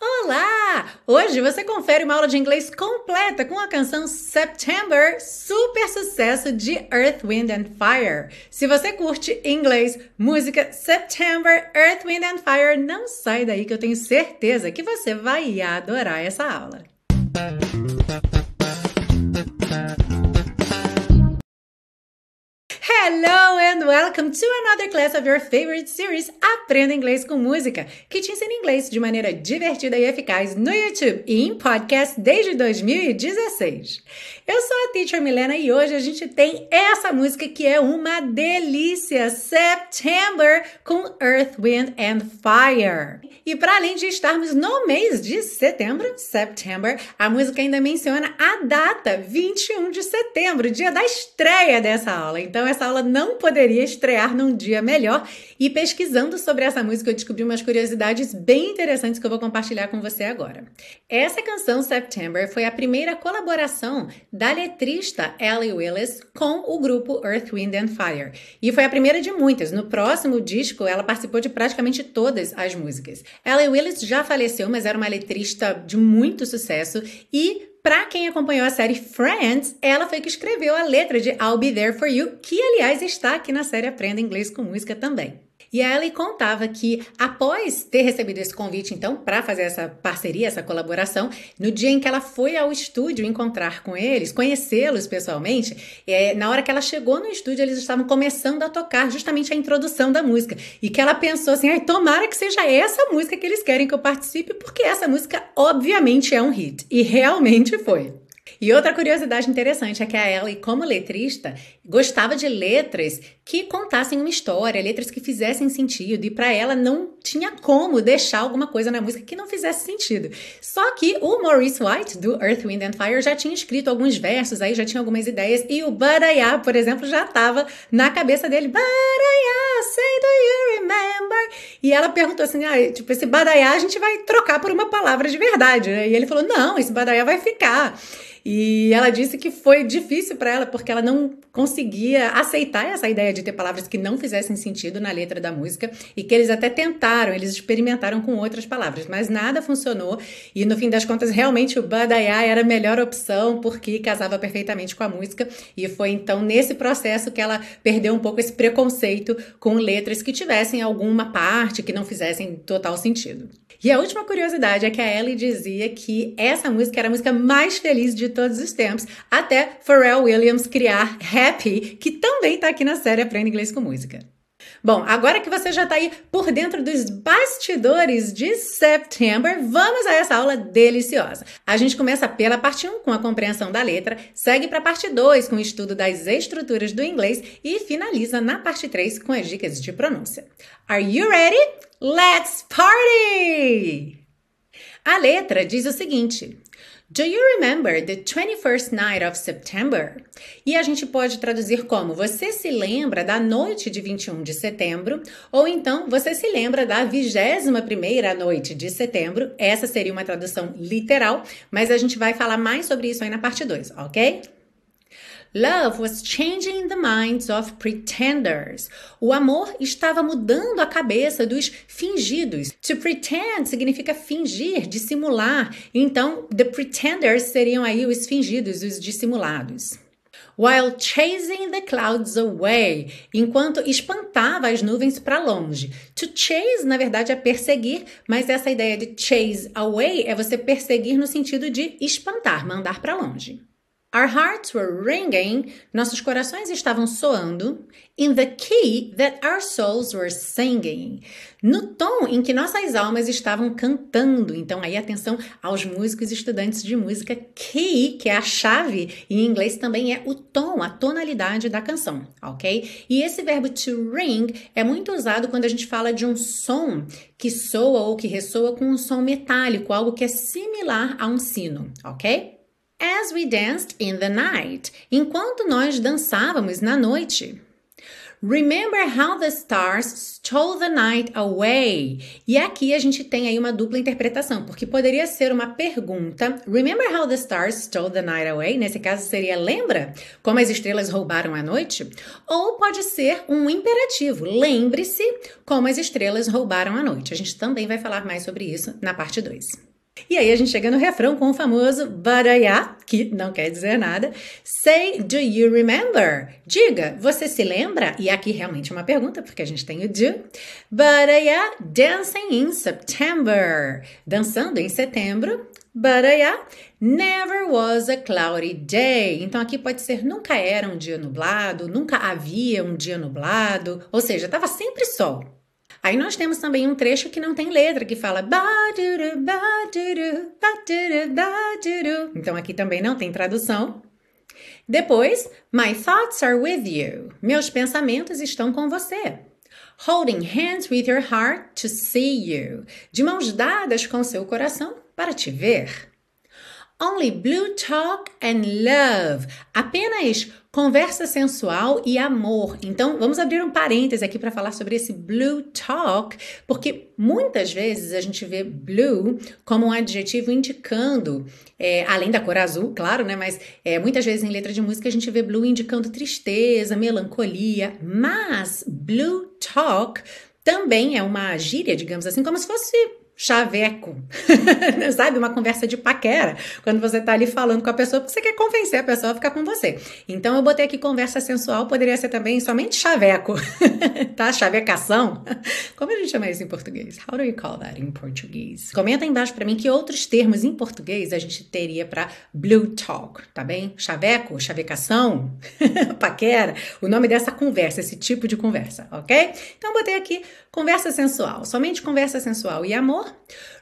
Olá! Hoje você confere uma aula de inglês completa com a canção September, super sucesso de Earth, Wind and Fire. Se você curte inglês, música September, Earth, Wind and Fire, não sai daí que eu tenho certeza que você vai adorar essa aula. Hello and welcome to another class of your favorite series Aprenda Inglês com Música, que te ensina inglês de maneira divertida e eficaz no YouTube e em podcast desde 2016. Eu sou a Teacher Milena e hoje a gente tem essa música que é uma delícia, September com Earth, Wind and Fire. E para além de estarmos no mês de setembro, September, a música ainda menciona a data, 21 de setembro, dia da estreia dessa aula. Então essa aula não poderia estrear num dia melhor. E pesquisando sobre essa música, eu descobri umas curiosidades bem interessantes que eu vou compartilhar com você agora. Essa canção, September, foi a primeira colaboração da letrista Ellie Willis com o grupo Earth, Wind and Fire. E foi a primeira de muitas. No próximo disco, ela participou de praticamente todas as músicas. Ellie Willis já faleceu, mas era uma letrista de muito sucesso e para quem acompanhou a série Friends, ela foi que escreveu a letra de I'll Be There For You, que aliás está aqui na série Aprenda Inglês com Música também. E a contava que, após ter recebido esse convite, então, para fazer essa parceria, essa colaboração, no dia em que ela foi ao estúdio encontrar com eles, conhecê-los pessoalmente, é, na hora que ela chegou no estúdio, eles estavam começando a tocar justamente a introdução da música. E que ela pensou assim: Ai, tomara que seja essa música que eles querem que eu participe, porque essa música, obviamente, é um hit. E realmente foi. E outra curiosidade interessante é que a Ellie, como letrista, gostava de letras que contassem uma história, letras que fizessem sentido, e para ela não tinha como deixar alguma coisa na música que não fizesse sentido. Só que o Maurice White, do Earth, Wind and Fire, já tinha escrito alguns versos, aí já tinha algumas ideias, e o Badaya, por exemplo, já estava na cabeça dele. Badaya, say do you remember? E ela perguntou assim, ah, tipo, esse Badaya a gente vai trocar por uma palavra de verdade, né? E ele falou, não, esse Badaya vai ficar. E ela disse que foi difícil para ela porque ela não conseguia aceitar essa ideia de ter palavras que não fizessem sentido na letra da música e que eles até tentaram, eles experimentaram com outras palavras, mas nada funcionou e no fim das contas realmente o Badaya era a melhor opção porque casava perfeitamente com a música e foi então nesse processo que ela perdeu um pouco esse preconceito com letras que tivessem alguma parte que não fizessem total sentido. E a última curiosidade é que a Ellie dizia que essa música era a música mais feliz de todos os tempos, até Pharrell Williams criar Happy, que também está aqui na série Aprenda Inglês com Música. Bom, agora que você já está aí por dentro dos bastidores de September, vamos a essa aula deliciosa. A gente começa pela parte 1 com a compreensão da letra, segue para a parte 2 com o estudo das estruturas do inglês e finaliza na parte 3 com as dicas de pronúncia. Are you ready? Let's party! A letra diz o seguinte: Do you remember the 21st night of September? E a gente pode traduzir como Você se lembra da noite de 21 de setembro? Ou então Você se lembra da 21ª noite de setembro? Essa seria uma tradução literal, mas a gente vai falar mais sobre isso aí na parte 2, ok? Love was changing the minds of pretenders. O amor estava mudando a cabeça dos fingidos. To pretend significa fingir, dissimular. Então, the pretenders seriam aí os fingidos, os dissimulados while chasing the clouds away, enquanto espantava as nuvens para longe. To chase, na verdade, é perseguir, mas essa ideia de chase away é você perseguir no sentido de espantar, mandar para longe. Our hearts were ringing, nossos corações estavam soando, in the key that our souls were singing, no tom em que nossas almas estavam cantando. Então, aí atenção aos músicos e estudantes de música, key, que é a chave, em inglês também é o tom, a tonalidade da canção, ok? E esse verbo to ring é muito usado quando a gente fala de um som que soa ou que ressoa com um som metálico, algo que é similar a um sino, ok? As we danced in the night, enquanto nós dançávamos na noite. Remember how the stars stole the night away. E aqui a gente tem aí uma dupla interpretação, porque poderia ser uma pergunta. Remember how the stars stole the night away? Nesse caso seria lembra como as estrelas roubaram a noite? Ou pode ser um imperativo. Lembre-se como as estrelas roubaram a noite. A gente também vai falar mais sobre isso na parte 2. E aí a gente chega no refrão com o famoso baraiá, que não quer dizer nada. Say, do you remember? Diga, você se lembra? E aqui realmente é uma pergunta, porque a gente tem o do. Baraiá, dancing in September. Dançando em setembro. Baraiá, never was a cloudy day. Então aqui pode ser nunca era um dia nublado, nunca havia um dia nublado, ou seja, estava sempre sol. Aí nós temos também um trecho que não tem letra, que fala Então aqui também não tem tradução. Depois, My thoughts are with you. Meus pensamentos estão com você. Holding hands with your heart to see you. De mãos dadas com seu coração para te ver. Only blue talk and love. Apenas conversa sensual e amor. Então, vamos abrir um parêntese aqui para falar sobre esse blue talk, porque muitas vezes a gente vê blue como um adjetivo indicando, é, além da cor azul, claro, né? Mas é, muitas vezes em letra de música a gente vê blue indicando tristeza, melancolia, mas blue talk também é uma gíria, digamos assim, como se fosse chaveco, sabe? Uma conversa de paquera, quando você tá ali falando com a pessoa, porque você quer convencer a pessoa a ficar com você. Então eu botei aqui conversa sensual, poderia ser também somente chaveco, tá? Chavecação. Como a gente chama isso em português? How do you call that in português? Comenta aí embaixo para mim que outros termos em português a gente teria para blue talk, tá bem? Chaveco, chavecação, paquera, o nome dessa conversa, esse tipo de conversa, ok? Então eu botei aqui conversa sensual, somente conversa sensual e amor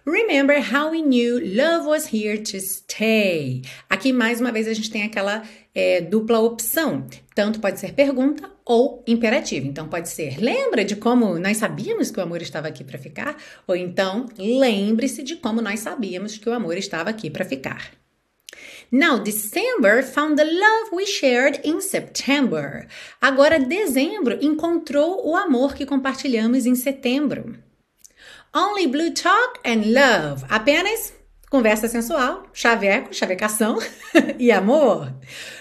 Remember how we knew love was here to stay. Aqui, mais uma vez, a gente tem aquela é, dupla opção. Tanto pode ser pergunta ou imperativo. Então, pode ser lembra de como nós sabíamos que o amor estava aqui para ficar? Ou então, lembre-se de como nós sabíamos que o amor estava aqui para ficar. Now, December found the love we shared in September. Agora, dezembro encontrou o amor que compartilhamos em setembro. Only blue talk and love. Apenas conversa sensual, chaveco, chavecação e amor.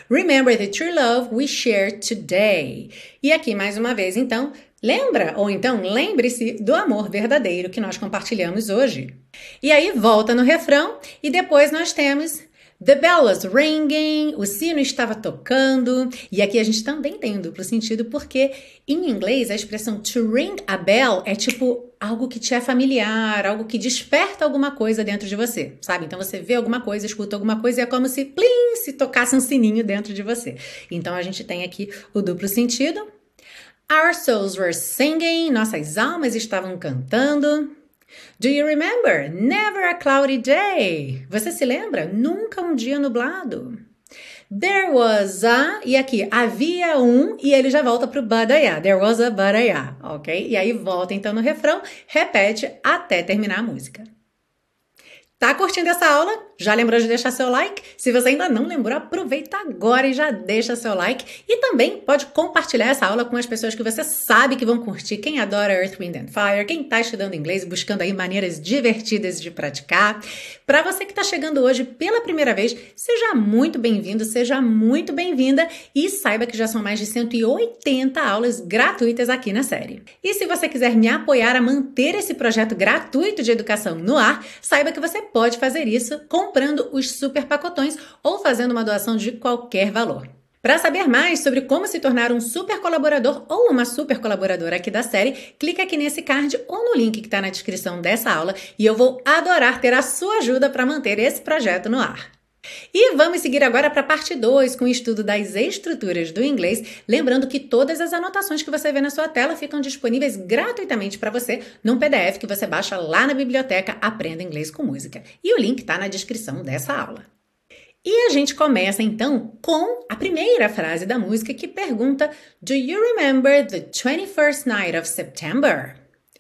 Remember the true love we share today. E aqui mais uma vez, então, lembra ou então lembre-se do amor verdadeiro que nós compartilhamos hoje. E aí volta no refrão e depois nós temos The bell was ringing, o sino estava tocando, e aqui a gente também tem um duplo sentido, porque em inglês a expressão to ring a bell é tipo algo que te é familiar, algo que desperta alguma coisa dentro de você, sabe? Então você vê alguma coisa, escuta alguma coisa e é como se, plim, se tocasse um sininho dentro de você. Então a gente tem aqui o duplo sentido. Our souls were singing, nossas almas estavam cantando. Do you remember? Never a cloudy day. Você se lembra? Nunca um dia nublado. There was a, e aqui, havia um, e ele já volta pro badaiá. There was a badaiá, ok? E aí volta então no refrão, repete até terminar a música. Tá curtindo essa aula? Já lembrou de deixar seu like? Se você ainda não lembrou, aproveita agora e já deixa seu like. E também pode compartilhar essa aula com as pessoas que você sabe que vão curtir. Quem adora Earth, Wind and Fire, quem está estudando inglês, buscando aí maneiras divertidas de praticar. Para você que está chegando hoje pela primeira vez, seja muito bem-vindo, seja muito bem-vinda e saiba que já são mais de 180 aulas gratuitas aqui na série. E se você quiser me apoiar a manter esse projeto gratuito de educação no ar, saiba que você pode fazer isso comprando os super pacotões ou fazendo uma doação de qualquer valor. Para saber mais sobre como se tornar um super colaborador ou uma super colaboradora aqui da série, clique aqui nesse card ou no link que está na descrição dessa aula e eu vou adorar ter a sua ajuda para manter esse projeto no ar. E vamos seguir agora para a parte 2 com o estudo das estruturas do inglês, lembrando que todas as anotações que você vê na sua tela ficam disponíveis gratuitamente para você num PDF que você baixa lá na biblioteca Aprenda Inglês com Música. E o link está na descrição dessa aula. E a gente começa então com a primeira frase da música que pergunta: Do you remember the 21st night of September?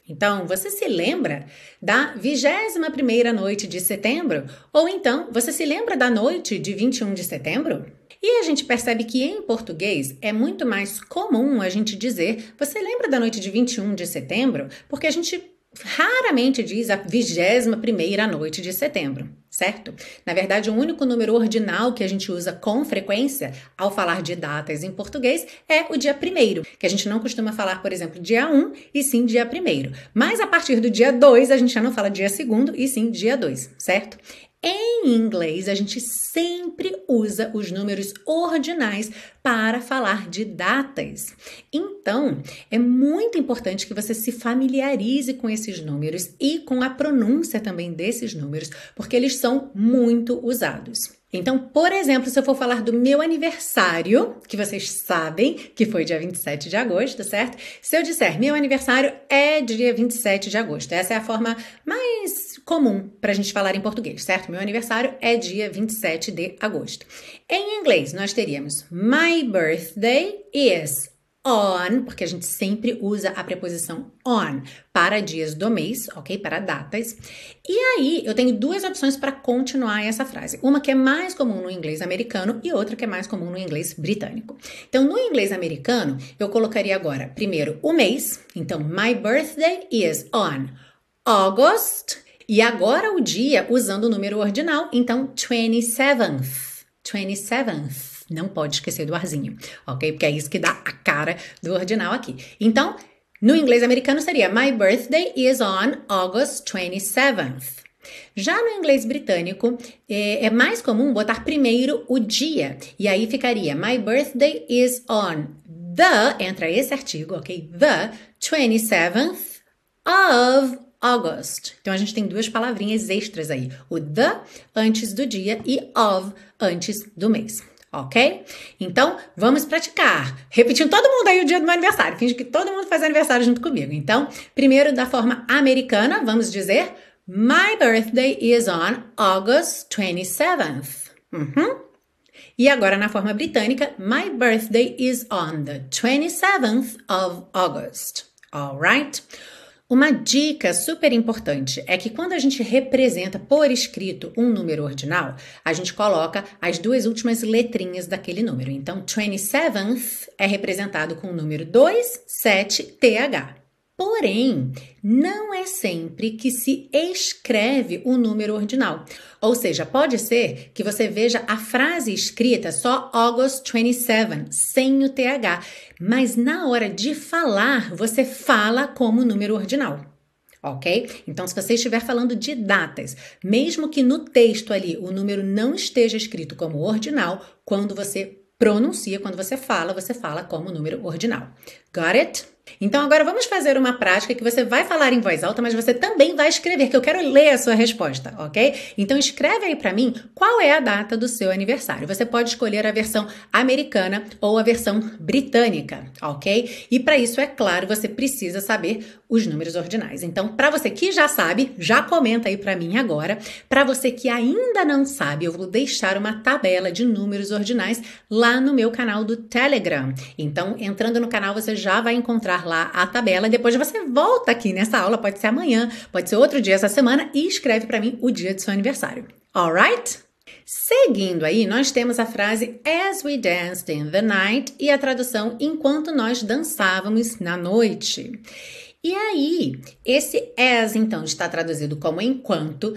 Então, você se lembra da 21ª noite de setembro? Ou então, você se lembra da noite de 21 de setembro? E a gente percebe que em português é muito mais comum a gente dizer: Você lembra da noite de 21 de setembro? Porque a gente raramente diz a vigésima primeira noite de setembro, certo? Na verdade, o único número ordinal que a gente usa com frequência ao falar de datas em português é o dia primeiro, que a gente não costuma falar, por exemplo, dia 1 e sim dia primeiro. Mas a partir do dia 2, a gente já não fala dia segundo e sim dia 2, certo? Em inglês, a gente sempre usa os números ordinais para falar de datas. Então, é muito importante que você se familiarize com esses números e com a pronúncia também desses números, porque eles são muito usados. Então, por exemplo, se eu for falar do meu aniversário, que vocês sabem que foi dia 27 de agosto, certo? Se eu disser meu aniversário é dia 27 de agosto, essa é a forma mais comum para a gente falar em português, certo? Meu aniversário é dia 27 de agosto. Em inglês, nós teríamos My birthday is on, porque a gente sempre usa a preposição on para dias do mês, ok? Para datas. E aí eu tenho duas opções para continuar essa frase. Uma que é mais comum no inglês americano e outra que é mais comum no inglês britânico. Então, no inglês americano, eu colocaria agora primeiro o mês. Então, my birthday is on August. E agora o dia usando o número ordinal. Então, 27th. 27th. Não pode esquecer do arzinho, ok? Porque é isso que dá a cara do ordinal aqui. Então, no inglês americano seria My birthday is on August 27th. Já no inglês britânico, é, é, mais comum botar primeiro o dia. E aí ficaria My birthday is on the, entra esse artigo, ok? The 27th of August. Então a gente tem duas palavrinhas extras aí: o the antes do dia e of antes do mês ok? Então, vamos praticar. Repetindo todo mundo aí o dia do meu aniversário. Finge que todo mundo faz aniversário junto comigo. Então, primeiro da forma americana, vamos dizer My birthday is on August 27th. Uhum. E agora na forma britânica, My birthday is on the 27th of August. Alright? Uma dica super importante é que quando a gente representa por escrito um número ordinal, a gente coloca as duas últimas letrinhas daquele número. Então, 27th é representado com o número 27TH. Porém, não é sempre que se escreve o número ordinal. Ou seja, pode ser que você veja a frase escrita só August 27, sem o TH, mas na hora de falar, você fala como número ordinal. Ok? Então, se você estiver falando de datas, mesmo que no texto ali o número não esteja escrito como ordinal, quando você pronuncia, quando você fala, você fala como número ordinal. Got it? Então agora vamos fazer uma prática que você vai falar em voz alta, mas você também vai escrever, que eu quero ler a sua resposta, ok? Então escreve aí para mim qual é a data do seu aniversário. Você pode escolher a versão americana ou a versão britânica, ok? E para isso, é claro, você precisa saber os números ordinais. Então, para você que já sabe, já comenta aí para mim agora. Para você que ainda não sabe, eu vou deixar uma tabela de números ordinais lá no meu canal do Telegram. Então, entrando no canal, você já vai encontrar lá a tabela. Depois você volta aqui nessa aula, pode ser amanhã, pode ser outro dia essa semana e escreve para mim o dia do seu aniversário. Alright? Seguindo aí, nós temos a frase As we danced in the night e a tradução enquanto nós dançávamos na noite. E aí, esse as então está traduzido como enquanto.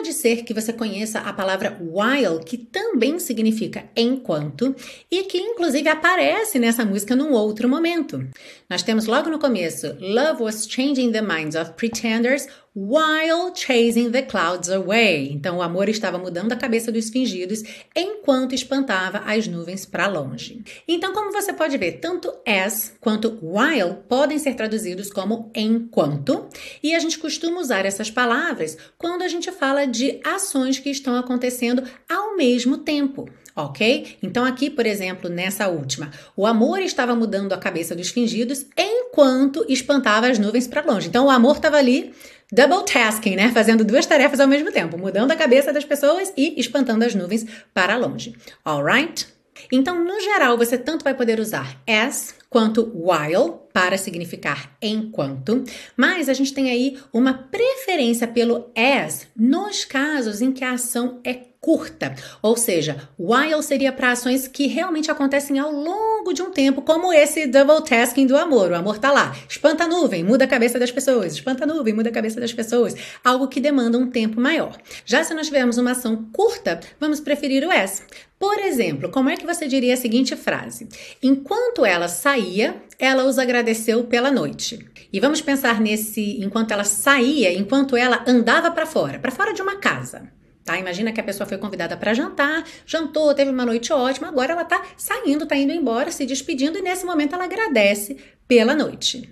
Pode ser que você conheça a palavra while, que também significa enquanto, e que inclusive aparece nessa música num outro momento. Nós temos logo no começo: Love was changing the minds of pretenders while chasing the clouds away. Então, o amor estava mudando a cabeça dos fingidos enquanto espantava as nuvens para longe. Então, como você pode ver, tanto as quanto while podem ser traduzidos como enquanto, e a gente costuma usar essas palavras quando a gente fala de ações que estão acontecendo ao mesmo tempo ok? Então, aqui, por exemplo, nessa última, o amor estava mudando a cabeça dos fingidos enquanto espantava as nuvens para longe. Então, o amor estava ali double tasking, né? Fazendo duas tarefas ao mesmo tempo, mudando a cabeça das pessoas e espantando as nuvens para longe. Alright? Então, no geral, você tanto vai poder usar as quanto while para significar enquanto, mas a gente tem aí uma preferência pelo as nos casos em que a ação é curta, ou seja, while seria para ações que realmente acontecem ao longo de um tempo, como esse double tasking do amor. O amor tá lá, espanta a nuvem, muda a cabeça das pessoas, espanta a nuvem, muda a cabeça das pessoas, algo que demanda um tempo maior. Já se nós tivermos uma ação curta, vamos preferir o as. Por exemplo, como é que você diria a seguinte frase? Enquanto ela saía, ela os agradeceu pela noite. E vamos pensar nesse enquanto ela saía, enquanto ela andava para fora, para fora de uma casa. Tá? Imagina que a pessoa foi convidada para jantar, jantou, teve uma noite ótima, agora ela está saindo, está indo embora, se despedindo e nesse momento ela agradece pela noite.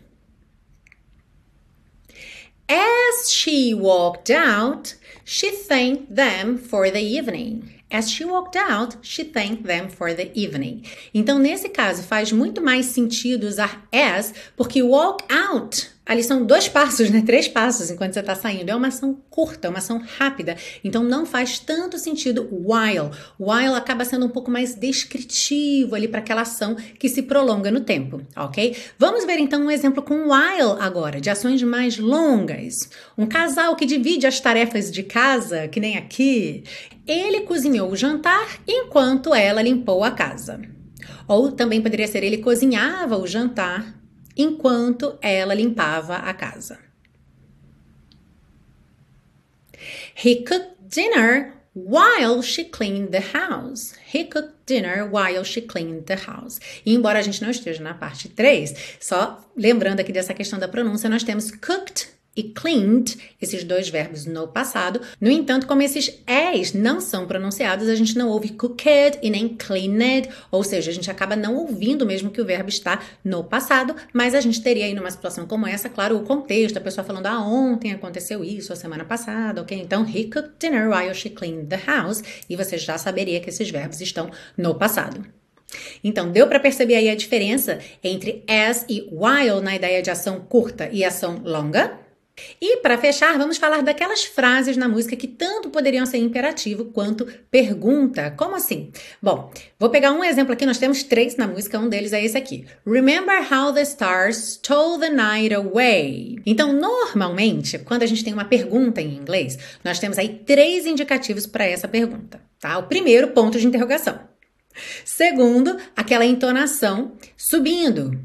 As she walked out, she thanked them for the evening. As she walked out, she thanked them for the evening. Então, nesse caso, faz muito mais sentido usar as, porque walk out Ali são dois passos, né? Três passos enquanto você está saindo. É uma ação curta, uma ação rápida. Então não faz tanto sentido while. While acaba sendo um pouco mais descritivo ali para aquela ação que se prolonga no tempo, ok? Vamos ver então um exemplo com while agora, de ações mais longas. Um casal que divide as tarefas de casa, que nem aqui. Ele cozinhou o jantar enquanto ela limpou a casa. Ou também poderia ser ele cozinhava o jantar enquanto ela limpava a casa. He cooked dinner while she cleaned the house. He cooked dinner while she cleaned the house. E embora a gente não esteja na parte 3, só lembrando aqui dessa questão da pronúncia, nós temos cooked e cleaned, esses dois verbos no passado. No entanto, como esses es não são pronunciados, a gente não ouve cooked e nem cleaned, ou seja, a gente acaba não ouvindo mesmo que o verbo está no passado, mas a gente teria aí numa situação como essa, claro, o contexto, a pessoa falando, ah, ontem aconteceu isso, a semana passada, ok? Então, he cooked dinner while she cleaned the house, e você já saberia que esses verbos estão no passado. Então, deu para perceber aí a diferença entre as e while na ideia de ação curta e ação longa? E para fechar, vamos falar daquelas frases na música que tanto poderiam ser imperativo quanto pergunta. Como assim? Bom, vou pegar um exemplo aqui, nós temos três na música, um deles é esse aqui. Remember how the stars stole the night away. Então, normalmente, quando a gente tem uma pergunta em inglês, nós temos aí três indicativos para essa pergunta, tá? O primeiro, ponto de interrogação. Segundo, aquela entonação subindo.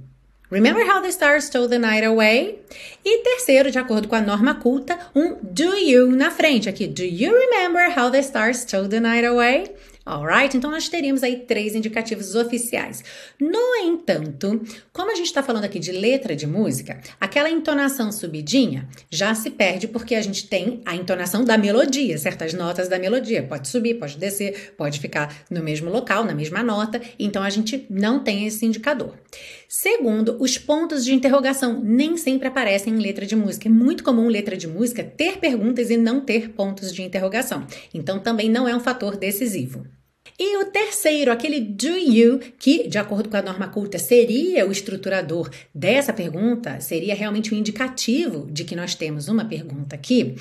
Remember how the stars stole the night away? E terceiro, de acordo com a norma culta, um do you na frente aqui. Do you remember how the stars stole the night away? Alright? Então nós teríamos aí três indicativos oficiais. No entanto, como a gente está falando aqui de letra de música, aquela entonação subidinha já se perde porque a gente tem a entonação da melodia, certas notas da melodia. Pode subir, pode descer, pode ficar no mesmo local, na mesma nota. Então a gente não tem esse indicador. Segundo, os pontos de interrogação nem sempre aparecem em letra de música. É muito comum letra de música ter perguntas e não ter pontos de interrogação. Então também não é um fator decisivo. E o terceiro, aquele do you, que, de acordo com a norma culta, seria o estruturador dessa pergunta, seria realmente um indicativo de que nós temos uma pergunta aqui.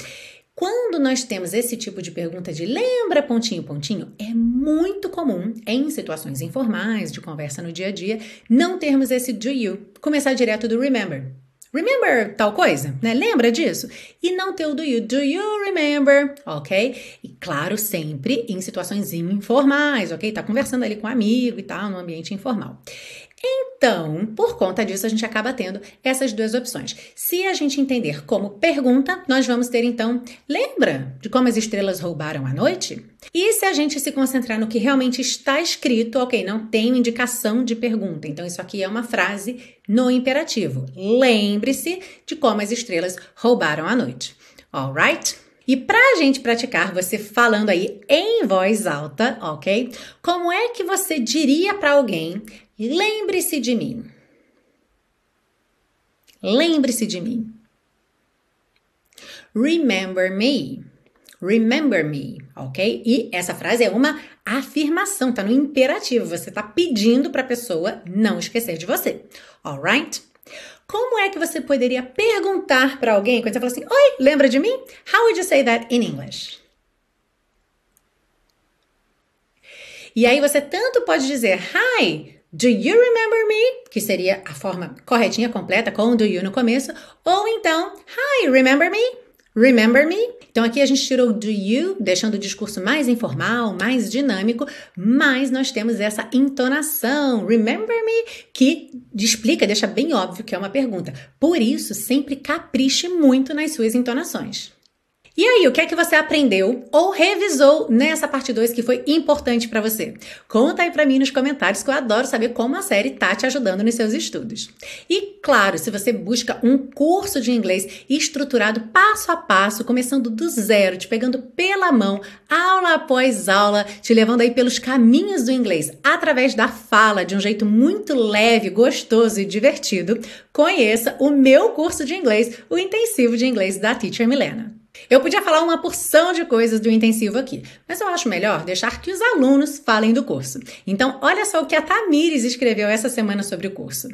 Quando nós temos esse tipo de pergunta de lembra pontinho pontinho, é muito comum em situações informais, de conversa no dia a dia, não termos esse do you, começar direto do remember. Remember tal coisa, né? Lembra disso? E não ter o do you. Do you remember? Ok? E claro, sempre em situações informais, ok? Tá conversando ali com um amigo e tal, no ambiente informal. Então, por conta disso, a gente acaba tendo essas duas opções. Se a gente entender como pergunta, nós vamos ter então, lembra de como as estrelas roubaram a noite? E se a gente se concentrar no que realmente está escrito, ok, não tem indicação de pergunta. Então, isso aqui é uma frase no imperativo. Lembre-se de como as estrelas roubaram a noite. Alright? E para a gente praticar você falando aí em voz alta, ok? Como é que você diria para alguém Lembre-se de mim. Lembre-se de mim. Remember me. Remember me, ok? E essa frase é uma afirmação, tá no imperativo. Você tá pedindo para a pessoa não esquecer de você, alright? Como é que você poderia perguntar para alguém quando você fala assim: Oi, lembra de mim? How would you say that in English? E aí você tanto pode dizer Hi, Do you remember me? Que seria a forma corretinha, completa, com do you no começo. Ou então, Hi, remember me? Remember me? Então aqui a gente tirou do you, deixando o discurso mais informal, mais dinâmico, mas nós temos essa entonação, remember me, que explica, deixa bem óbvio que é uma pergunta. Por isso, sempre capriche muito nas suas entonações. E aí, o que é que você aprendeu ou revisou nessa parte 2 que foi importante para você? Conta aí para mim nos comentários que eu adoro saber como a série tá te ajudando nos seus estudos. E claro, se você busca um curso de inglês estruturado passo a passo, começando do zero, te pegando pela mão, aula após aula, te levando aí pelos caminhos do inglês através da fala de um jeito muito leve, gostoso e divertido, conheça o meu curso de inglês, o intensivo de inglês da Teacher Milena. Eu podia falar uma porção de coisas do intensivo aqui, mas eu acho melhor deixar que os alunos falem do curso. Então, olha só o que a Tamires escreveu essa semana sobre o curso.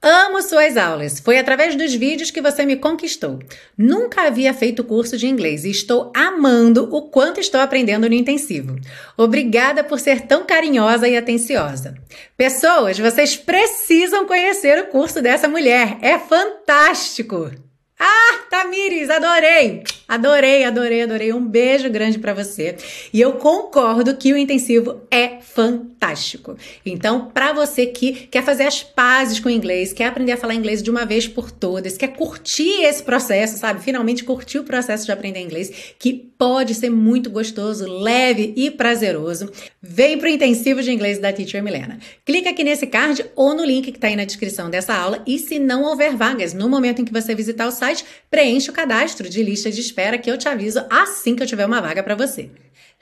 Amo suas aulas. Foi através dos vídeos que você me conquistou. Nunca havia feito curso de inglês e estou amando o quanto estou aprendendo no intensivo. Obrigada por ser tão carinhosa e atenciosa. Pessoas, vocês precisam conhecer o curso dessa mulher. É fantástico! Ah, Tamires, adorei! Adorei, adorei, adorei. Um beijo grande para você. E eu concordo que o intensivo é fantástico. Então, para você que quer fazer as pazes com o inglês, quer aprender a falar inglês de uma vez por todas, quer curtir esse processo, sabe? Finalmente curtir o processo de aprender inglês, que pode ser muito gostoso, leve e prazeroso. Vem pro intensivo de inglês da Teacher Milena. Clica aqui nesse card ou no link que tá aí na descrição dessa aula e se não houver vagas no momento em que você visitar o site, preencha o cadastro de lista de espera que eu te aviso assim que eu tiver uma vaga para você.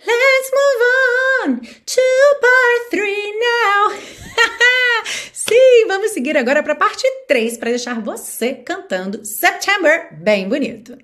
Let's move on to part 3 now. Sim, vamos seguir agora para a parte 3 para deixar você cantando September bem bonito.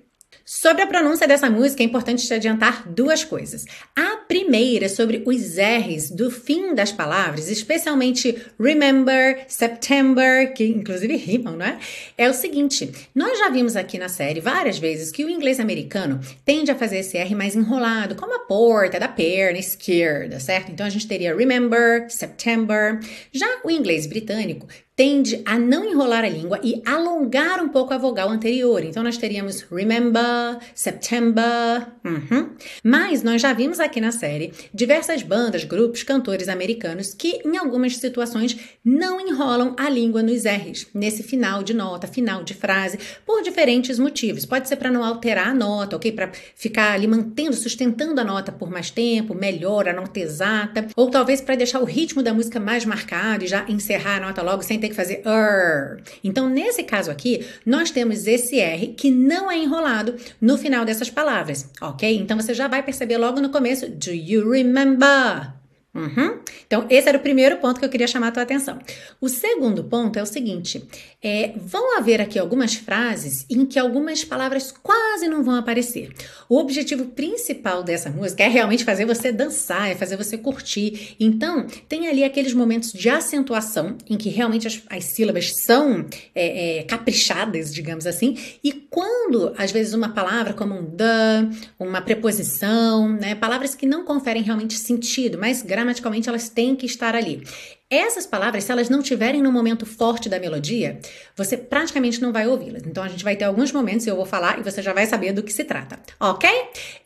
Sobre a pronúncia dessa música, é importante te adiantar duas coisas. A primeira é sobre os R's do fim das palavras, especialmente remember, September, que inclusive rimam, não é? É o seguinte: nós já vimos aqui na série várias vezes que o inglês americano tende a fazer esse R mais enrolado, como a porta da perna esquerda, certo? Então a gente teria remember, September. Já o inglês britânico tende a não enrolar a língua e alongar um pouco a vogal anterior. Então, nós teríamos remember, September. Uhum. Mas nós já vimos aqui na série diversas bandas, grupos, cantores americanos que, em algumas situações, não enrolam a língua nos R's, nesse final de nota, final de frase, por diferentes motivos. Pode ser para não alterar a nota, ok? Para ficar ali mantendo, sustentando a nota por mais tempo, melhor a nota exata, ou talvez para deixar o ritmo da música mais marcado e já encerrar a nota logo sem ter que fazer er. Então, nesse caso aqui, nós temos esse R que não é enrolado no final dessas palavras, ok? Então, você já vai perceber logo no começo, do you remember? Uhum. Então, esse era o primeiro ponto que eu queria chamar a tua atenção. O segundo ponto é o seguinte: é, vão haver aqui algumas frases em que algumas palavras quase não vão aparecer. O objetivo principal dessa música é realmente fazer você dançar, é fazer você curtir. Então, tem ali aqueles momentos de acentuação em que realmente as, as sílabas são é, é, caprichadas, digamos assim, e quando, às vezes, uma palavra como um the, uma preposição, né, palavras que não conferem realmente sentido, mas gramaticalmente elas têm que estar ali. Essas palavras, se elas não tiverem no momento forte da melodia, você praticamente não vai ouvi-las. Então a gente vai ter alguns momentos eu vou falar e você já vai saber do que se trata, ok?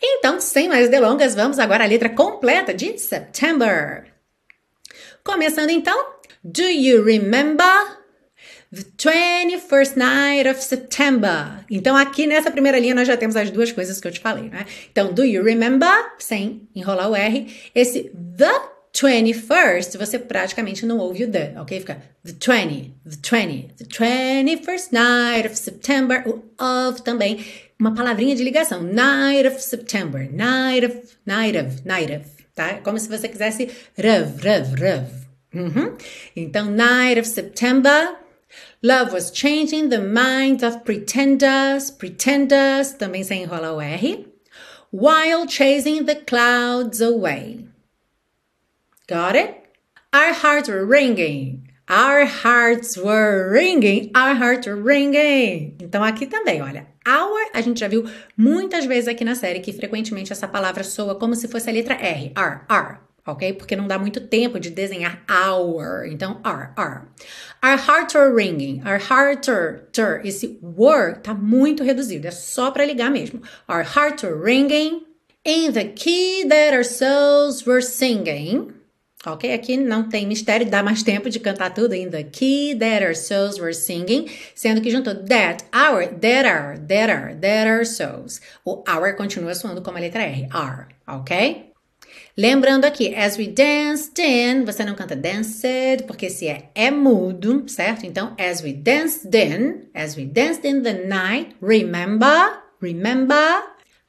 Então, sem mais delongas, vamos agora à letra completa de September. Começando então, Do you remember? The 21st night of September. Então, aqui nessa primeira linha, nós já temos as duas coisas que eu te falei, né? Então, do you remember? Sem enrolar o R. Esse the 21st, você praticamente não ouve o the, ok? Fica the 20, the 20, the 21st night of September. O of também, uma palavrinha de ligação. Night of September. Night of, night of, night of, tá? Como se você quisesse rev, rev, rev. Uhum. Então, night of September. Love was changing the minds of pretenders, pretenders, também sem enrolar o R, while chasing the clouds away. Got it? Our hearts were ringing. Our hearts were ringing. Our hearts were ringing. Então aqui também, olha. Our, a gente já viu muitas vezes aqui na série que frequentemente essa palavra soa como se fosse a letra R. R, R, ok? Porque não dá muito tempo de desenhar our. Então, are, are. Our hearts are ringing. Our hearts are, ter, esse were tá muito reduzido, é só para ligar mesmo. Our hearts are ringing in the key that our souls were singing. Ok? Aqui não tem mistério, dá mais tempo de cantar tudo. In the key that our souls were singing, sendo que juntou that, our, that are, that are, that are souls. O our continua soando como a letra R, are, ok? Lembrando aqui, as we danced in, você não canta danced, porque esse é, é mudo, certo? Então, as we danced in, as we danced in the night, remember, remember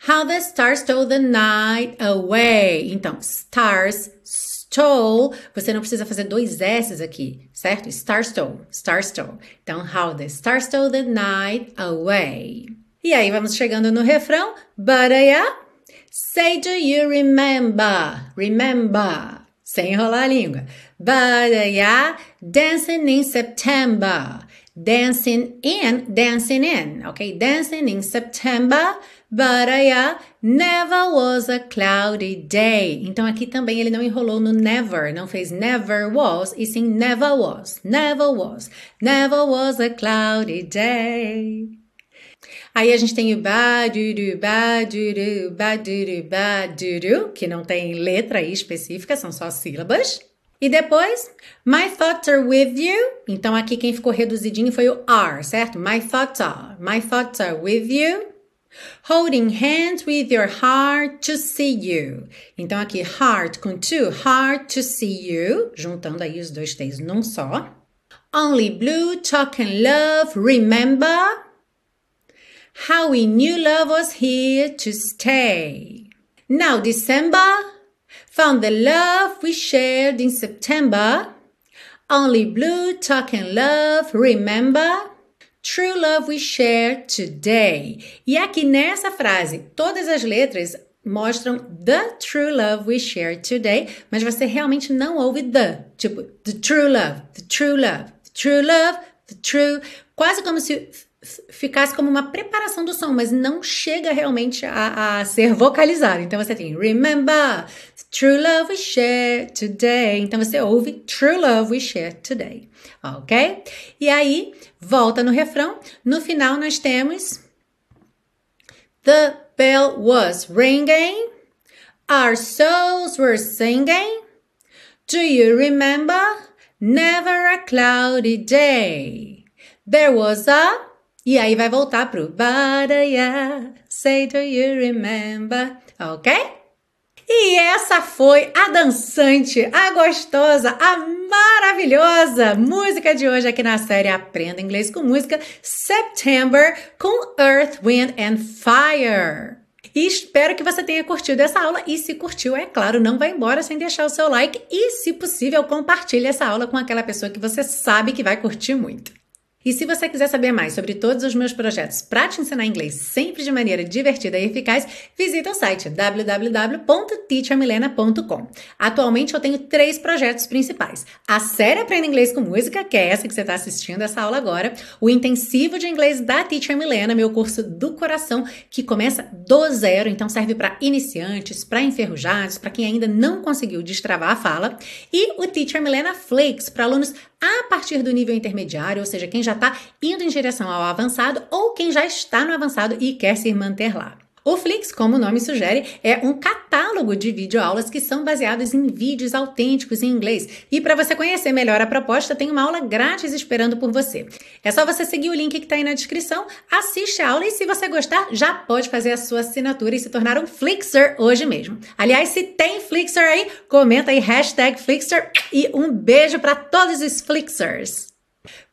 how the stars stole the night away. Então, stars stole, você não precisa fazer dois S's aqui, certo? Star stole, star stole. Então, how the stars stole the night away. E aí, vamos chegando no refrão, but yeah, Say, do you remember? Remember. Sem enrolar a língua. But yeah, dancing in September. Dancing in, dancing in, okay? Dancing in September. But yeah, never was a cloudy day. Então aqui também ele não enrolou no never, não fez never was, e sim never was, never was, never was a cloudy day. Aí a gente tem o baduru, baduru, baduru, baduru, que não tem letra aí específica, são só sílabas. E depois, my thoughts are with you. Então aqui quem ficou reduzidinho foi o are, certo? My thoughts are. My thoughts are with you. Holding hands with your heart to see you. Então aqui heart com to, heart to see you, juntando aí os dois T's num só. Only blue talk and love, remember. How we knew love was here to stay. Now, December found the love we shared in September. Only blue talking love, remember? True love we share today. E aqui nessa frase, todas as letras mostram the true love we share today, mas você realmente não ouve the, tipo, the true love, the true love, the true love, the true, quase como se ficasse como uma preparação do som, mas não chega realmente a, a ser vocalizado. Então você tem remember, true love we share today. Então você ouve true love we share today, ok? E aí volta no refrão. No final nós temos the bell was ringing, our souls were singing. Do you remember? Never a cloudy day. There was a e aí vai voltar pro But say do you remember? Ok? E essa foi a dançante, a gostosa, a maravilhosa música de hoje aqui na série Aprenda Inglês com Música September com Earth, Wind and Fire. E espero que você tenha curtido essa aula e se curtiu, é claro, não vai embora sem deixar o seu like e, se possível, compartilhe essa aula com aquela pessoa que você sabe que vai curtir muito. E se você quiser saber mais sobre todos os meus projetos para te ensinar inglês sempre de maneira divertida e eficaz, visita o site www.teachermilena.com. Atualmente eu tenho três projetos principais: a série Aprenda Inglês com Música, que é essa que você está assistindo essa aula agora, o intensivo de inglês da Teacher Milena, meu curso do coração, que começa do zero, então serve para iniciantes, para enferrujados, para quem ainda não conseguiu destravar a fala, e o Teacher Milena Flakes para alunos a partir do nível intermediário, ou seja, quem já está indo em direção ao avançado ou quem já está no avançado e quer se manter lá. O Flix, como o nome sugere, é um catálogo de videoaulas que são baseados em vídeos autênticos em inglês. E para você conhecer melhor a proposta, tem uma aula grátis esperando por você. É só você seguir o link que está aí na descrição, assiste a aula e se você gostar, já pode fazer a sua assinatura e se tornar um Flixer hoje mesmo. Aliás, se tem Flixer aí, comenta aí hashtag Flixer e um beijo para todos os Flixers.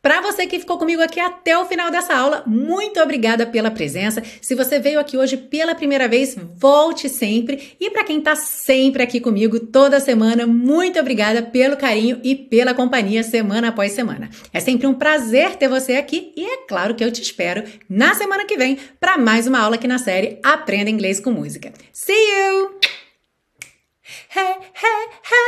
Para você que ficou comigo aqui até o final dessa aula, muito obrigada pela presença. Se você veio aqui hoje pela primeira vez, volte sempre. E para quem está sempre aqui comigo toda semana, muito obrigada pelo carinho e pela companhia semana após semana. É sempre um prazer ter você aqui e é claro que eu te espero na semana que vem para mais uma aula aqui na série Aprenda Inglês com Música. See you! Hey, hey, hey.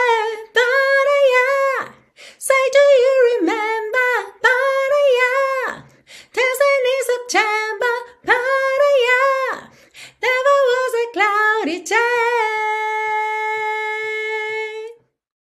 Say, do you remember Pattaya? Thursday in September, Pattaya. Never was a cloudy day.